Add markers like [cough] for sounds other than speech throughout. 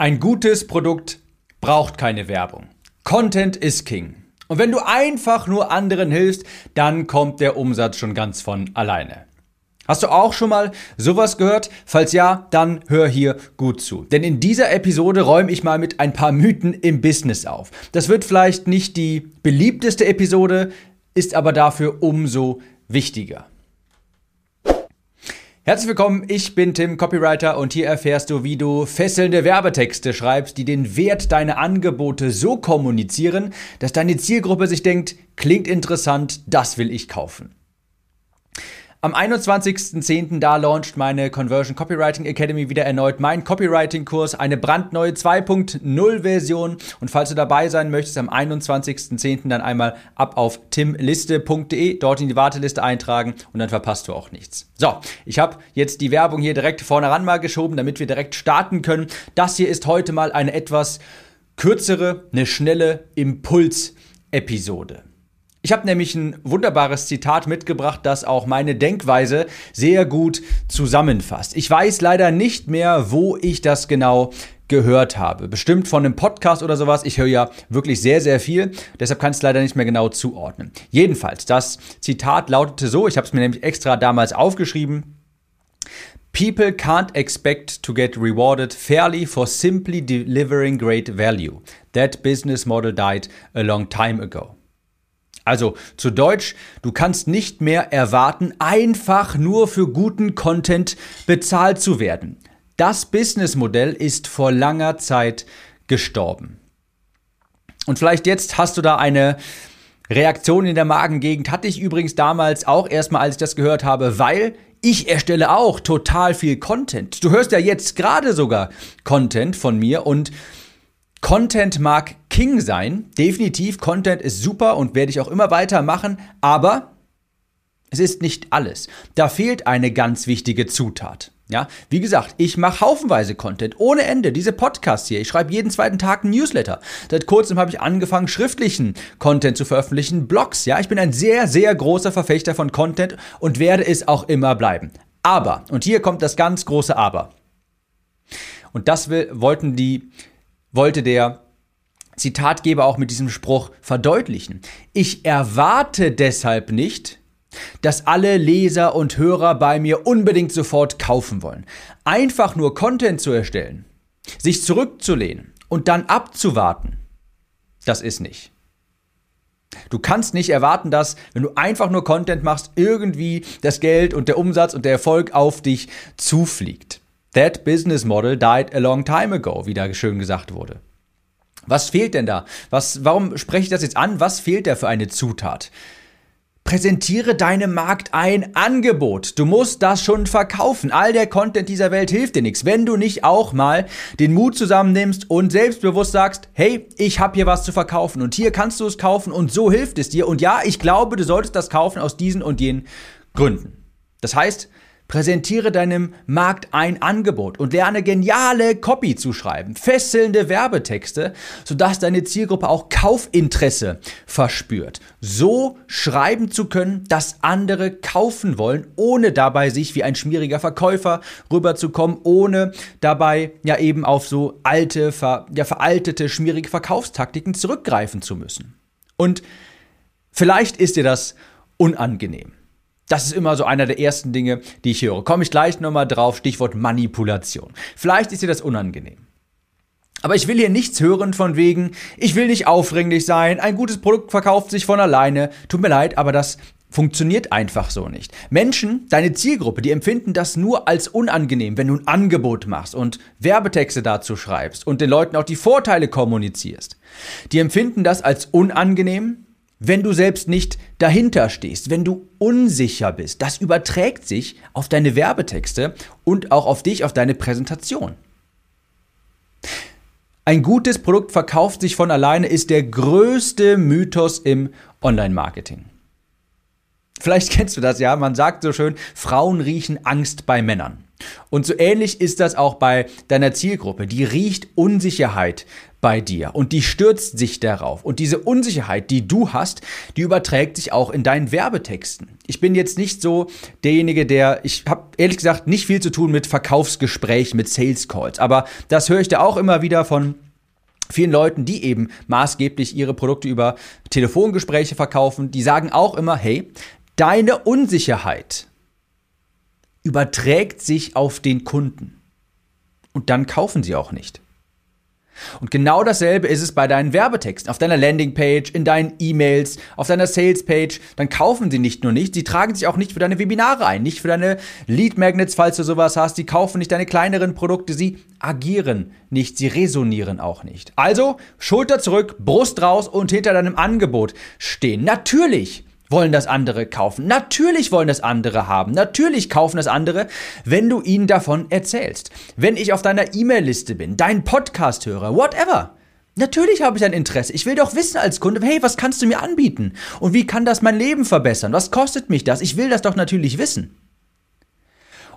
Ein gutes Produkt braucht keine Werbung. Content ist King. Und wenn du einfach nur anderen hilfst, dann kommt der Umsatz schon ganz von alleine. Hast du auch schon mal sowas gehört? Falls ja, dann hör hier gut zu. Denn in dieser Episode räume ich mal mit ein paar Mythen im Business auf. Das wird vielleicht nicht die beliebteste Episode, ist aber dafür umso wichtiger. Herzlich willkommen, ich bin Tim, Copywriter und hier erfährst du, wie du fesselnde Werbetexte schreibst, die den Wert deiner Angebote so kommunizieren, dass deine Zielgruppe sich denkt, klingt interessant, das will ich kaufen. Am 21.10. da launcht meine Conversion Copywriting Academy wieder erneut mein Copywriting-Kurs, eine brandneue 2.0 Version. Und falls du dabei sein möchtest, am 21.10. dann einmal ab auf timliste.de, dort in die Warteliste eintragen und dann verpasst du auch nichts. So, ich habe jetzt die Werbung hier direkt vorne ran mal geschoben, damit wir direkt starten können. Das hier ist heute mal eine etwas kürzere, eine schnelle Impuls-Episode. Ich habe nämlich ein wunderbares Zitat mitgebracht, das auch meine Denkweise sehr gut zusammenfasst. Ich weiß leider nicht mehr, wo ich das genau gehört habe. Bestimmt von einem Podcast oder sowas. Ich höre ja wirklich sehr, sehr viel. Deshalb kann ich es leider nicht mehr genau zuordnen. Jedenfalls, das Zitat lautete so, ich habe es mir nämlich extra damals aufgeschrieben. People can't expect to get rewarded fairly for simply delivering great value. That business model died a long time ago. Also zu Deutsch, du kannst nicht mehr erwarten, einfach nur für guten Content bezahlt zu werden. Das Businessmodell ist vor langer Zeit gestorben. Und vielleicht jetzt hast du da eine Reaktion in der Magengegend. Hatte ich übrigens damals auch erstmal, als ich das gehört habe, weil ich erstelle auch total viel Content. Du hörst ja jetzt gerade sogar Content von mir und Content mag King sein. Definitiv, Content ist super und werde ich auch immer weitermachen, aber es ist nicht alles. Da fehlt eine ganz wichtige Zutat. Ja, wie gesagt, ich mache haufenweise Content ohne Ende. Diese Podcasts hier, ich schreibe jeden zweiten Tag ein Newsletter. Seit kurzem habe ich angefangen, schriftlichen Content zu veröffentlichen, Blogs. Ja, ich bin ein sehr, sehr großer Verfechter von Content und werde es auch immer bleiben. Aber, und hier kommt das ganz große Aber. Und das will, wollten die wollte der Zitatgeber auch mit diesem Spruch verdeutlichen. Ich erwarte deshalb nicht, dass alle Leser und Hörer bei mir unbedingt sofort kaufen wollen. Einfach nur Content zu erstellen, sich zurückzulehnen und dann abzuwarten, das ist nicht. Du kannst nicht erwarten, dass, wenn du einfach nur Content machst, irgendwie das Geld und der Umsatz und der Erfolg auf dich zufliegt. That business model died a long time ago, wie da schön gesagt wurde. Was fehlt denn da? Was, warum spreche ich das jetzt an? Was fehlt da für eine Zutat? Präsentiere deinem Markt ein Angebot. Du musst das schon verkaufen. All der Content dieser Welt hilft dir nichts, wenn du nicht auch mal den Mut zusammennimmst und selbstbewusst sagst, hey, ich habe hier was zu verkaufen und hier kannst du es kaufen und so hilft es dir. Und ja, ich glaube, du solltest das kaufen aus diesen und jenen Gründen. Das heißt, Präsentiere deinem Markt ein Angebot und lerne geniale Copy zu schreiben, fesselnde Werbetexte, sodass deine Zielgruppe auch Kaufinteresse verspürt. So schreiben zu können, dass andere kaufen wollen, ohne dabei sich wie ein schmieriger Verkäufer rüberzukommen, ohne dabei ja eben auf so alte, ver, ja veraltete, schmierige Verkaufstaktiken zurückgreifen zu müssen. Und vielleicht ist dir das unangenehm. Das ist immer so einer der ersten Dinge, die ich höre. Komme ich gleich nochmal drauf, Stichwort Manipulation. Vielleicht ist dir das unangenehm. Aber ich will hier nichts hören von wegen, ich will nicht aufdringlich sein, ein gutes Produkt verkauft sich von alleine. Tut mir leid, aber das funktioniert einfach so nicht. Menschen, deine Zielgruppe, die empfinden das nur als unangenehm, wenn du ein Angebot machst und Werbetexte dazu schreibst und den Leuten auch die Vorteile kommunizierst. Die empfinden das als unangenehm, wenn du selbst nicht dahinter stehst, wenn du unsicher bist. Das überträgt sich auf deine Werbetexte und auch auf dich, auf deine Präsentation. Ein gutes Produkt verkauft sich von alleine ist der größte Mythos im Online-Marketing. Vielleicht kennst du das ja, man sagt so schön, Frauen riechen Angst bei Männern. Und so ähnlich ist das auch bei deiner Zielgruppe. Die riecht Unsicherheit bei dir und die stürzt sich darauf. Und diese Unsicherheit, die du hast, die überträgt sich auch in deinen Werbetexten. Ich bin jetzt nicht so derjenige, der, ich habe ehrlich gesagt nicht viel zu tun mit Verkaufsgesprächen, mit Sales Calls, aber das höre ich da auch immer wieder von vielen Leuten, die eben maßgeblich ihre Produkte über Telefongespräche verkaufen, die sagen auch immer, hey, deine Unsicherheit überträgt sich auf den Kunden. Und dann kaufen sie auch nicht. Und genau dasselbe ist es bei deinen Werbetexten, auf deiner Landingpage, in deinen E-Mails, auf deiner Salespage. Dann kaufen sie nicht nur nicht, sie tragen sich auch nicht für deine Webinare ein, nicht für deine Lead Magnets, falls du sowas hast. Die kaufen nicht deine kleineren Produkte, sie agieren nicht, sie resonieren auch nicht. Also Schulter zurück, Brust raus und hinter deinem Angebot stehen. Natürlich wollen das andere kaufen. Natürlich wollen das andere haben. Natürlich kaufen das andere, wenn du ihnen davon erzählst. Wenn ich auf deiner E-Mail-Liste bin, deinen Podcast höre, whatever. Natürlich habe ich ein Interesse. Ich will doch wissen als Kunde, hey, was kannst du mir anbieten? Und wie kann das mein Leben verbessern? Was kostet mich das? Ich will das doch natürlich wissen.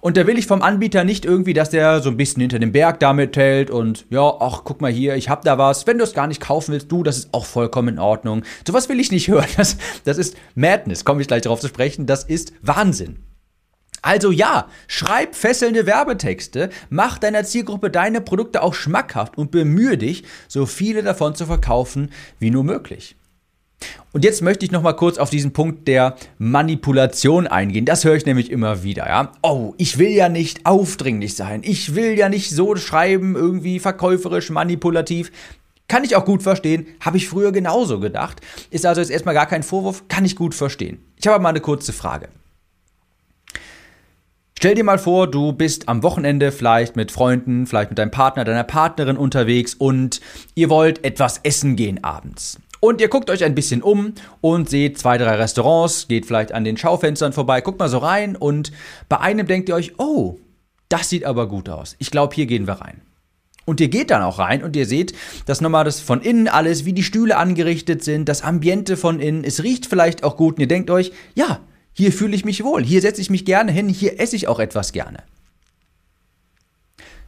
Und da will ich vom Anbieter nicht irgendwie, dass der so ein bisschen hinter dem Berg damit hält und ja, ach, guck mal hier, ich hab da was. Wenn du es gar nicht kaufen willst, du, das ist auch vollkommen in Ordnung. Sowas will ich nicht [laughs] hören. Das, das ist Madness, komme ich gleich darauf zu sprechen. Das ist Wahnsinn. Also ja, schreib fesselnde Werbetexte, mach deiner Zielgruppe deine Produkte auch schmackhaft und bemühe dich, so viele davon zu verkaufen wie nur möglich. Und jetzt möchte ich noch mal kurz auf diesen Punkt der Manipulation eingehen. Das höre ich nämlich immer wieder, ja. Oh, ich will ja nicht aufdringlich sein. Ich will ja nicht so schreiben, irgendwie verkäuferisch, manipulativ. Kann ich auch gut verstehen, habe ich früher genauso gedacht. Ist also jetzt erstmal gar kein Vorwurf, kann ich gut verstehen. Ich habe aber mal eine kurze Frage. Stell dir mal vor, du bist am Wochenende vielleicht mit Freunden, vielleicht mit deinem Partner, deiner Partnerin unterwegs und ihr wollt etwas essen gehen abends. Und ihr guckt euch ein bisschen um und seht zwei, drei Restaurants, geht vielleicht an den Schaufenstern vorbei, guckt mal so rein und bei einem denkt ihr euch, oh, das sieht aber gut aus. Ich glaube, hier gehen wir rein. Und ihr geht dann auch rein und ihr seht, dass nochmal das von innen alles, wie die Stühle angerichtet sind, das Ambiente von innen, es riecht vielleicht auch gut und ihr denkt euch, ja, hier fühle ich mich wohl, hier setze ich mich gerne hin, hier esse ich auch etwas gerne.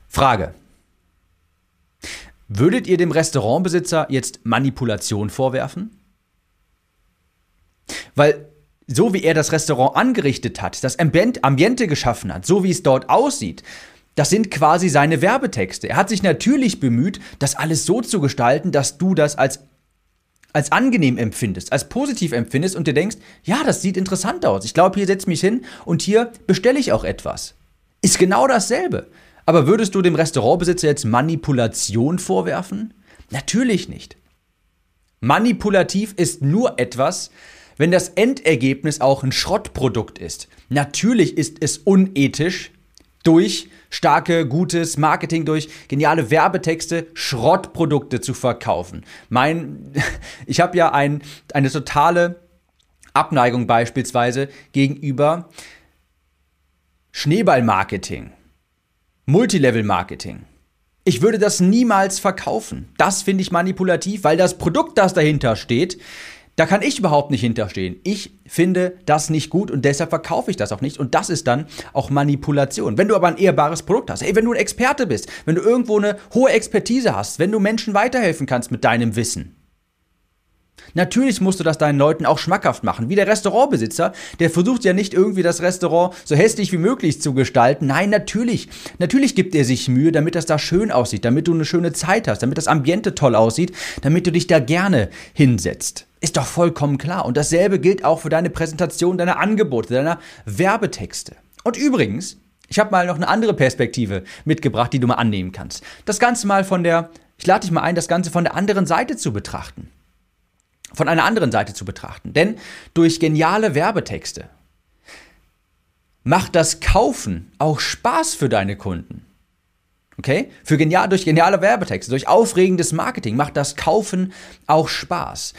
Frage. Würdet ihr dem Restaurantbesitzer jetzt Manipulation vorwerfen? Weil so wie er das Restaurant angerichtet hat, das Ambiente geschaffen hat, so wie es dort aussieht, das sind quasi seine Werbetexte. Er hat sich natürlich bemüht, das alles so zu gestalten, dass du das als, als angenehm empfindest, als positiv empfindest und dir denkst, ja, das sieht interessant aus. Ich glaube, hier setze ich mich hin und hier bestelle ich auch etwas. Ist genau dasselbe. Aber würdest du dem Restaurantbesitzer jetzt Manipulation vorwerfen? Natürlich nicht. Manipulativ ist nur etwas, wenn das Endergebnis auch ein Schrottprodukt ist. Natürlich ist es unethisch, durch starke, gutes Marketing, durch geniale Werbetexte Schrottprodukte zu verkaufen. Mein, [laughs] ich habe ja ein, eine totale Abneigung beispielsweise gegenüber Schneeballmarketing. Multilevel-Marketing. Ich würde das niemals verkaufen. Das finde ich manipulativ, weil das Produkt, das dahinter steht, da kann ich überhaupt nicht hinterstehen. Ich finde das nicht gut und deshalb verkaufe ich das auch nicht. Und das ist dann auch Manipulation. Wenn du aber ein ehrbares Produkt hast, ey, wenn du ein Experte bist, wenn du irgendwo eine hohe Expertise hast, wenn du Menschen weiterhelfen kannst mit deinem Wissen, Natürlich musst du das deinen Leuten auch schmackhaft machen. Wie der Restaurantbesitzer, der versucht ja nicht irgendwie das Restaurant so hässlich wie möglich zu gestalten. Nein, natürlich. Natürlich gibt er sich Mühe, damit das da schön aussieht, damit du eine schöne Zeit hast, damit das Ambiente toll aussieht, damit du dich da gerne hinsetzt. Ist doch vollkommen klar. Und dasselbe gilt auch für deine Präsentation deiner Angebote, deiner Werbetexte. Und übrigens, ich habe mal noch eine andere Perspektive mitgebracht, die du mal annehmen kannst. Das Ganze mal von der, ich lade dich mal ein, das Ganze von der anderen Seite zu betrachten von einer anderen Seite zu betrachten. Denn durch geniale Werbetexte macht das Kaufen auch Spaß für deine Kunden. Okay? Für genial, durch geniale Werbetexte, durch aufregendes Marketing macht das Kaufen auch Spaß.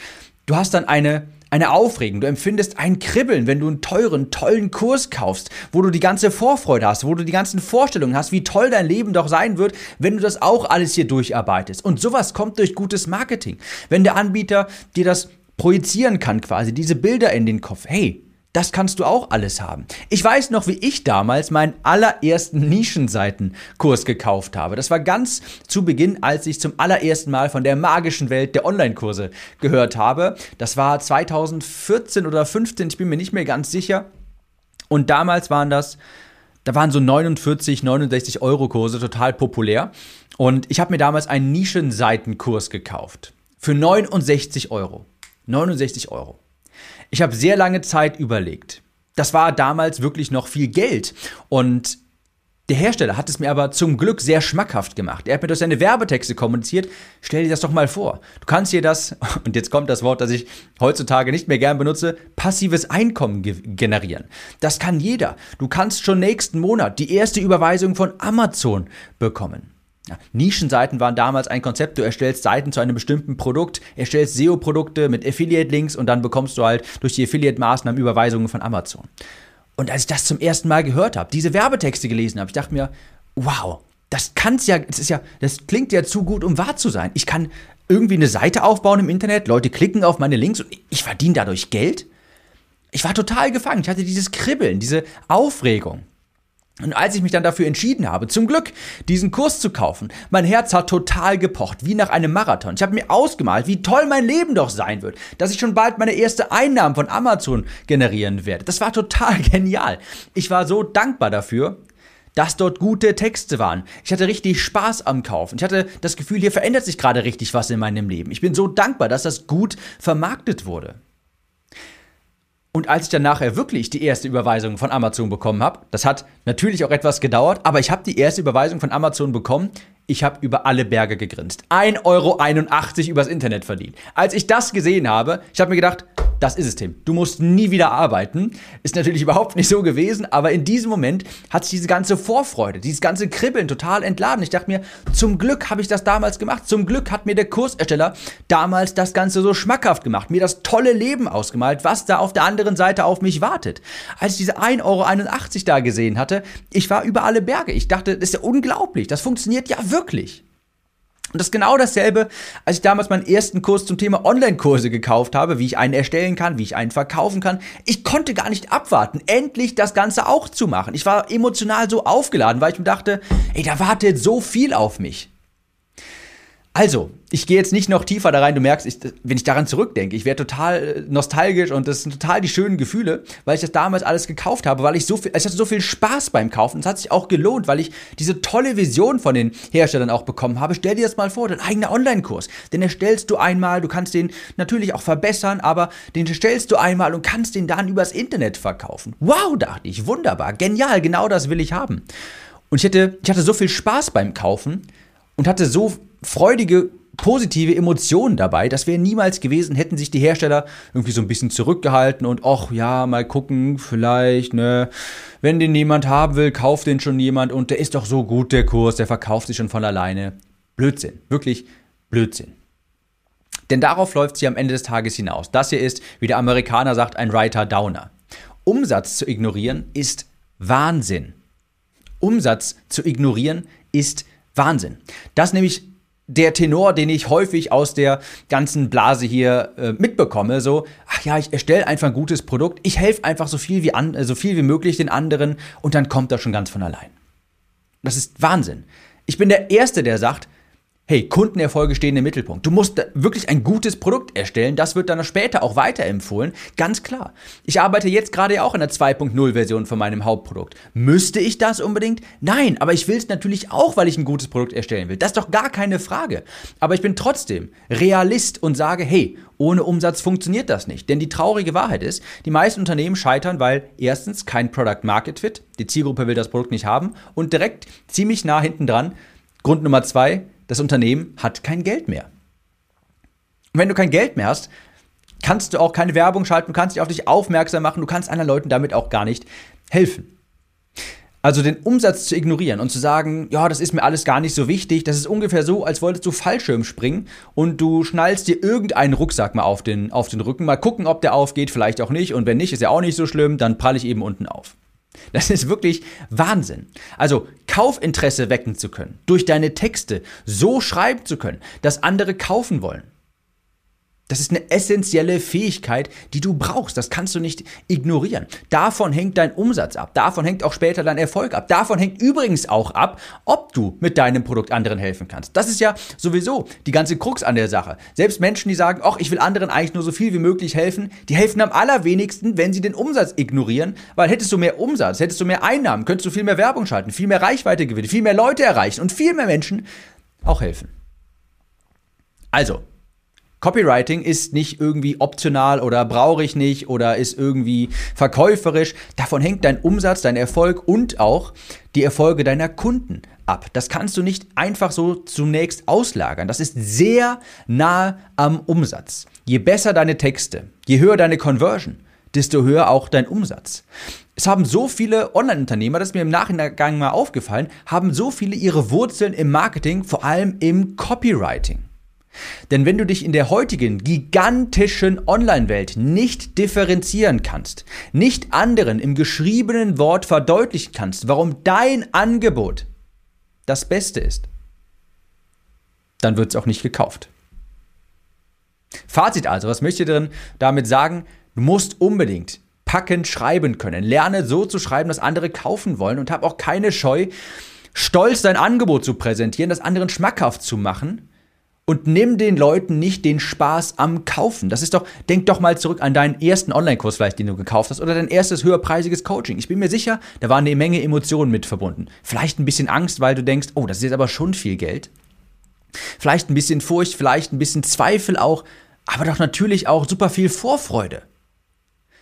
Du hast dann eine eine Aufregung, du empfindest ein Kribbeln, wenn du einen teuren, tollen Kurs kaufst, wo du die ganze Vorfreude hast, wo du die ganzen Vorstellungen hast, wie toll dein Leben doch sein wird, wenn du das auch alles hier durcharbeitest. Und sowas kommt durch gutes Marketing. Wenn der Anbieter dir das projizieren kann, quasi diese Bilder in den Kopf, hey, Das kannst du auch alles haben. Ich weiß noch, wie ich damals meinen allerersten Nischenseitenkurs gekauft habe. Das war ganz zu Beginn, als ich zum allerersten Mal von der magischen Welt der Online-Kurse gehört habe. Das war 2014 oder 15, ich bin mir nicht mehr ganz sicher. Und damals waren das da waren so 49, 69 Euro Kurse total populär. Und ich habe mir damals einen Nischenseitenkurs gekauft. Für 69 Euro. 69 Euro. Ich habe sehr lange Zeit überlegt. Das war damals wirklich noch viel Geld. Und der Hersteller hat es mir aber zum Glück sehr schmackhaft gemacht. Er hat mir durch seine Werbetexte kommuniziert. Stell dir das doch mal vor. Du kannst hier das, [laughs] und jetzt kommt das Wort, das ich heutzutage nicht mehr gern benutze, passives Einkommen ge generieren. Das kann jeder. Du kannst schon nächsten Monat die erste Überweisung von Amazon bekommen. Ja, Nischenseiten waren damals ein Konzept. Du erstellst Seiten zu einem bestimmten Produkt, erstellst SEO-Produkte mit Affiliate-Links und dann bekommst du halt durch die Affiliate-Maßnahmen Überweisungen von Amazon. Und als ich das zum ersten Mal gehört habe, diese Werbetexte gelesen habe, ich dachte mir, wow, das kann's ja, das ist ja, das klingt ja zu gut, um wahr zu sein. Ich kann irgendwie eine Seite aufbauen im Internet, Leute klicken auf meine Links und ich verdiene dadurch Geld. Ich war total gefangen. Ich hatte dieses Kribbeln, diese Aufregung. Und als ich mich dann dafür entschieden habe, zum Glück diesen Kurs zu kaufen, mein Herz hat total gepocht, wie nach einem Marathon. Ich habe mir ausgemalt, wie toll mein Leben doch sein wird, dass ich schon bald meine erste Einnahmen von Amazon generieren werde. Das war total [laughs] genial. Ich war so dankbar dafür, dass dort gute Texte waren. Ich hatte richtig Spaß am Kaufen. Ich hatte das Gefühl, hier verändert sich gerade richtig was in meinem Leben. Ich bin so dankbar, dass das gut vermarktet wurde. Und als ich dann nachher wirklich die erste Überweisung von Amazon bekommen habe, das hat natürlich auch etwas gedauert, aber ich habe die erste Überweisung von Amazon bekommen. Ich habe über alle Berge gegrinst. 1,81 Euro übers Internet verdient. Als ich das gesehen habe, ich habe mir gedacht, das ist es, Tim. Du musst nie wieder arbeiten. Ist natürlich [laughs] überhaupt nicht so gewesen, aber in diesem Moment hat sich diese ganze Vorfreude, dieses ganze Kribbeln total entladen. Ich dachte mir, zum Glück habe ich das damals gemacht. Zum Glück hat mir der Kursersteller damals das Ganze so schmackhaft gemacht, mir das tolle Leben ausgemalt, was da auf der anderen Seite auf mich wartet. Als ich diese 1,81 Euro da gesehen hatte, ich war über alle Berge. Ich dachte, das ist ja unglaublich. Das funktioniert ja wirklich. Und das ist genau dasselbe, als ich damals meinen ersten Kurs zum Thema Online-Kurse gekauft habe, wie ich einen erstellen kann, wie ich einen verkaufen kann. Ich konnte gar nicht abwarten, endlich das Ganze auch zu machen. Ich war emotional so aufgeladen, weil ich mir dachte, ey, da wartet so viel auf mich. Also, ich gehe jetzt nicht noch tiefer da rein. Du merkst, ich, wenn ich daran zurückdenke, ich werde total äh, nostalgisch und das sind total die schönen Gefühle, weil ich das damals alles gekauft habe, weil ich so viel, ich hatte so viel Spaß beim Kaufen. Es hat sich auch gelohnt, weil ich diese tolle Vision von den Herstellern auch bekommen habe. Stell dir das mal vor, dein eigener Online-Kurs. Den erstellst du einmal, du kannst den natürlich auch verbessern, aber den erstellst du einmal und kannst den dann übers Internet verkaufen. Wow, dachte ich, wunderbar, genial, genau das will ich haben. Und ich hatte, ich hatte so viel Spaß beim Kaufen und hatte so freudige, positive Emotionen dabei. Das wäre niemals gewesen, hätten sich die Hersteller irgendwie so ein bisschen zurückgehalten und ach ja, mal gucken, vielleicht, ne, wenn den niemand haben will, kauft den schon jemand und der ist doch so gut, der Kurs, der verkauft sich schon von alleine. Blödsinn, wirklich Blödsinn. Denn darauf läuft sie am Ende des Tages hinaus. Das hier ist, wie der Amerikaner sagt, ein Writer Downer. Umsatz zu ignorieren ist Wahnsinn. Umsatz zu ignorieren ist Wahnsinn. Das nämlich der Tenor, den ich häufig aus der ganzen Blase hier äh, mitbekomme, so, ach ja, ich erstelle einfach ein gutes Produkt, ich helfe einfach so viel wie an, so viel wie möglich den anderen und dann kommt das schon ganz von allein. Das ist Wahnsinn. Ich bin der Erste, der sagt, Hey, Kundenerfolge stehen im Mittelpunkt. Du musst wirklich ein gutes Produkt erstellen. Das wird dann später auch weiterempfohlen. Ganz klar. Ich arbeite jetzt gerade auch in der 2.0 Version von meinem Hauptprodukt. Müsste ich das unbedingt? Nein, aber ich will es natürlich auch, weil ich ein gutes Produkt erstellen will. Das ist doch gar keine Frage. Aber ich bin trotzdem Realist und sage, hey, ohne Umsatz funktioniert das nicht. Denn die traurige Wahrheit ist, die meisten Unternehmen scheitern, weil erstens kein Product Market Fit, die Zielgruppe will das Produkt nicht haben und direkt ziemlich nah hinten dran, Grund Nummer zwei, das Unternehmen hat kein Geld mehr. Und wenn du kein Geld mehr hast, kannst du auch keine Werbung schalten, du kannst dich auf dich aufmerksam machen, du kannst anderen Leuten damit auch gar nicht helfen. Also den Umsatz zu ignorieren und zu sagen, ja, das ist mir alles gar nicht so wichtig, das ist ungefähr so, als wolltest du Fallschirm springen und du schnallst dir irgendeinen Rucksack mal auf den, auf den Rücken, mal gucken, ob der aufgeht, vielleicht auch nicht und wenn nicht, ist ja auch nicht so schlimm, dann pralle ich eben unten auf. Das ist wirklich Wahnsinn. Also Kaufinteresse wecken zu können, durch deine Texte so schreiben zu können, dass andere kaufen wollen. Das ist eine essentielle Fähigkeit, die du brauchst. Das kannst du nicht ignorieren. Davon hängt dein Umsatz ab. Davon hängt auch später dein Erfolg ab. Davon hängt übrigens auch ab, ob du mit deinem Produkt anderen helfen kannst. Das ist ja sowieso die ganze Krux an der Sache. Selbst Menschen, die sagen, ach, ich will anderen eigentlich nur so viel wie möglich helfen, die helfen am allerwenigsten, wenn sie den Umsatz ignorieren, weil hättest du mehr Umsatz, hättest du mehr Einnahmen, könntest du viel mehr Werbung schalten, viel mehr Reichweite gewinnen, viel mehr Leute erreichen und viel mehr Menschen auch helfen. Also, Copywriting ist nicht irgendwie optional oder brauche ich nicht oder ist irgendwie verkäuferisch. Davon hängt dein Umsatz, dein Erfolg und auch die Erfolge deiner Kunden ab. Das kannst du nicht einfach so zunächst auslagern. Das ist sehr nahe am Umsatz. Je besser deine Texte, je höher deine Conversion, desto höher auch dein Umsatz. Es haben so viele Online-Unternehmer, das ist mir im Nachhinein mal aufgefallen, haben so viele ihre Wurzeln im Marketing, vor allem im Copywriting. Denn wenn du dich in der heutigen gigantischen Online-Welt nicht differenzieren kannst, nicht anderen im geschriebenen Wort verdeutlichen kannst, warum dein Angebot das Beste ist, dann wird es auch nicht gekauft. Fazit also, was möchte ich dir damit sagen? Du musst unbedingt packend schreiben können. Lerne so zu schreiben, dass andere kaufen wollen und hab auch keine Scheu, stolz dein Angebot zu präsentieren, das anderen schmackhaft zu machen und nimm den Leuten nicht den Spaß am Kaufen. Das ist doch, denk doch mal zurück an deinen ersten Online-Kurs vielleicht, den du gekauft hast oder dein erstes höherpreisiges Coaching. Ich bin mir sicher, da waren eine Menge Emotionen mit verbunden. Vielleicht ein bisschen Angst, weil du denkst, oh, das ist jetzt aber schon viel Geld. Vielleicht ein bisschen Furcht, vielleicht ein bisschen Zweifel auch, aber doch natürlich auch super viel Vorfreude.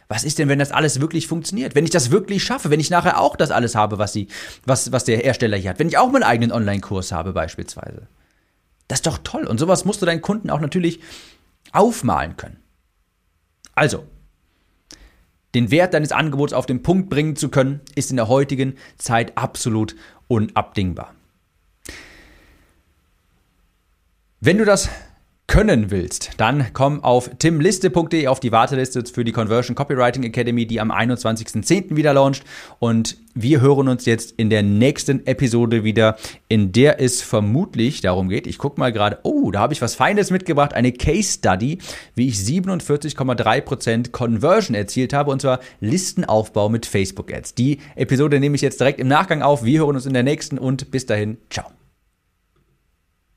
Was ist denn, wenn das alles wirklich funktioniert? Wenn ich das wirklich schaffe, wenn ich nachher auch das alles habe, was, sie, was, was der Hersteller hier hat, wenn ich auch meinen eigenen Online-Kurs habe beispielsweise. Das ist doch toll. Und sowas musst du deinen Kunden auch natürlich aufmalen können. Also, den Wert deines Angebots auf den Punkt bringen zu können, ist in der heutigen Zeit absolut unabdingbar. Wenn du das können willst, dann komm auf timliste.de auf die Warteliste für die Conversion Copywriting Academy, die am 21.10. wieder launcht. Und wir hören uns jetzt in der nächsten Episode wieder, in der es vermutlich darum geht, ich gucke mal gerade, oh, da habe ich was Feines mitgebracht, eine Case Study, wie ich 47,3% Conversion erzielt habe, und zwar Listenaufbau mit Facebook Ads. Die Episode nehme ich jetzt direkt im Nachgang auf. Wir hören uns in der nächsten und bis dahin, ciao.